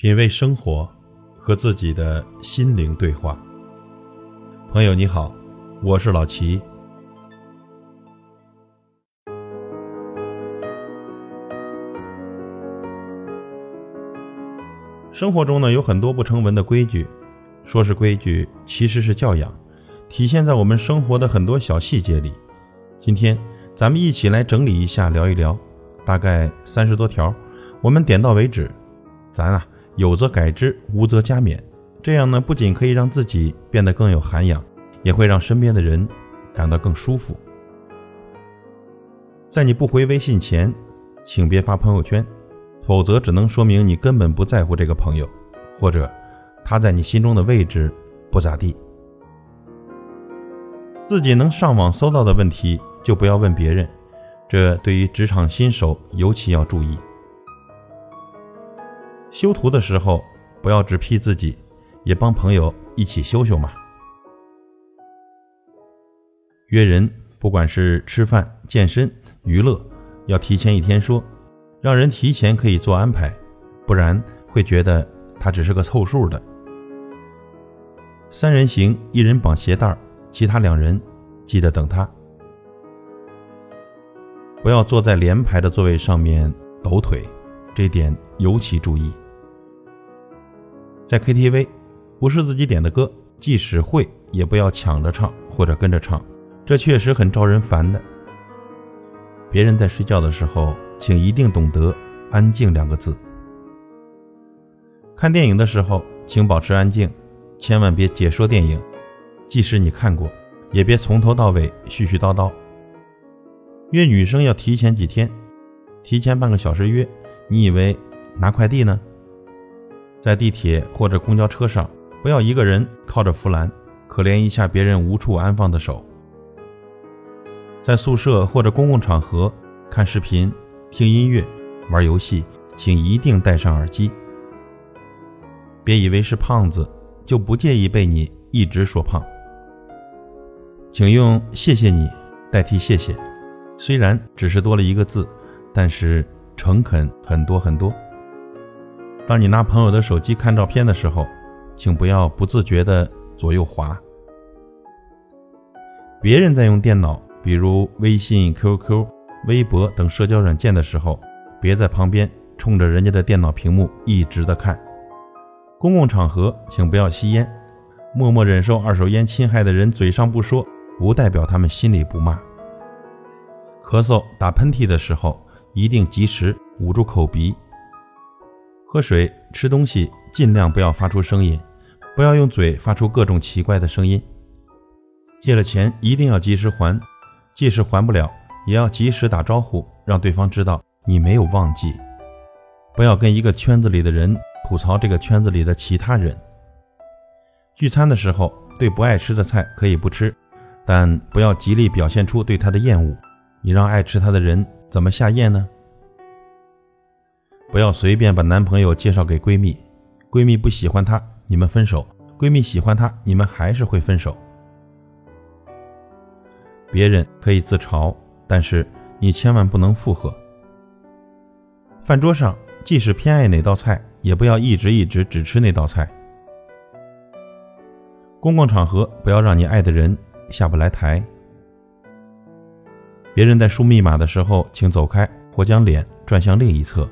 品味生活，和自己的心灵对话。朋友你好，我是老齐。生活中呢，有很多不成文的规矩，说是规矩，其实是教养，体现在我们生活的很多小细节里。今天咱们一起来整理一下，聊一聊，大概三十多条，我们点到为止。咱啊。有则改之，无则加勉。这样呢，不仅可以让自己变得更有涵养，也会让身边的人感到更舒服。在你不回微信前，请别发朋友圈，否则只能说明你根本不在乎这个朋友，或者他在你心中的位置不咋地。自己能上网搜到的问题，就不要问别人。这对于职场新手尤其要注意。修图的时候，不要只 P 自己，也帮朋友一起修修嘛。约人，不管是吃饭、健身、娱乐，要提前一天说，让人提前可以做安排，不然会觉得他只是个凑数的。三人行，一人绑鞋带其他两人记得等他。不要坐在连排的座位上面抖腿。这点尤其注意，在 KTV，不是自己点的歌，即使会，也不要抢着唱或者跟着唱，这确实很招人烦的。别人在睡觉的时候，请一定懂得“安静”两个字。看电影的时候，请保持安静，千万别解说电影，即使你看过，也别从头到尾絮絮叨叨。约女生要提前几天，提前半个小时约。你以为拿快递呢？在地铁或者公交车上，不要一个人靠着扶栏，可怜一下别人无处安放的手。在宿舍或者公共场合看视频、听音乐、玩游戏，请一定戴上耳机。别以为是胖子就不介意被你一直说胖。请用“谢谢你”代替“谢谢”，虽然只是多了一个字，但是。诚恳很多很多。当你拿朋友的手机看照片的时候，请不要不自觉的左右滑。别人在用电脑，比如微信、QQ、微博等社交软件的时候，别在旁边冲着人家的电脑屏幕一直的看。公共场合，请不要吸烟。默默忍受二手烟侵害的人，嘴上不说，不代表他们心里不骂。咳嗽、打喷嚏的时候。一定及时捂住口鼻。喝水、吃东西尽量不要发出声音，不要用嘴发出各种奇怪的声音。借了钱一定要及时还，即使还不了，也要及时打招呼，让对方知道你没有忘记。不要跟一个圈子里的人吐槽这个圈子里的其他人。聚餐的时候，对不爱吃的菜可以不吃，但不要极力表现出对他的厌恶，你让爱吃他的人。怎么下咽呢？不要随便把男朋友介绍给闺蜜，闺蜜不喜欢他，你们分手；闺蜜喜欢他，你们还是会分手。别人可以自嘲，但是你千万不能附和。饭桌上，即使偏爱哪道菜，也不要一直一直只吃那道菜。公共场合，不要让你爱的人下不来台。别人在输密码的时候，请走开或将脸转向另一侧。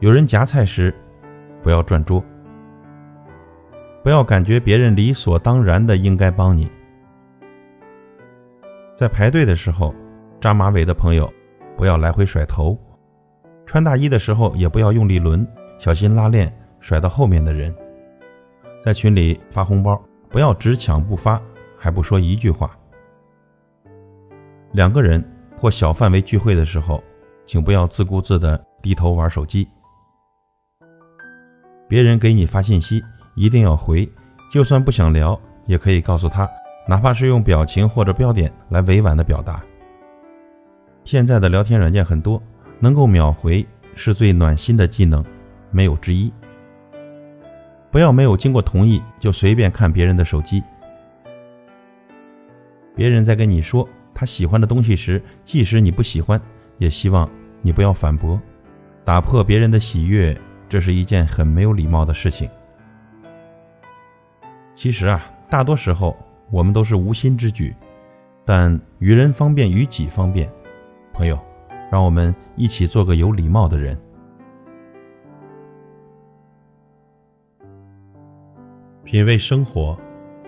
有人夹菜时，不要转桌。不要感觉别人理所当然的应该帮你。在排队的时候，扎马尾的朋友不要来回甩头。穿大衣的时候也不要用力抡，小心拉链甩到后面的人。在群里发红包，不要只抢不发，还不说一句话。两个人或小范围聚会的时候，请不要自顾自的低头玩手机。别人给你发信息，一定要回，就算不想聊，也可以告诉他，哪怕是用表情或者标点来委婉的表达。现在的聊天软件很多，能够秒回是最暖心的技能，没有之一。不要没有经过同意就随便看别人的手机。别人在跟你说。他喜欢的东西时，即使你不喜欢，也希望你不要反驳。打破别人的喜悦，这是一件很没有礼貌的事情。其实啊，大多时候我们都是无心之举，但与人方便，与己方便。朋友，让我们一起做个有礼貌的人。品味生活，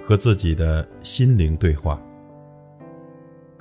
和自己的心灵对话。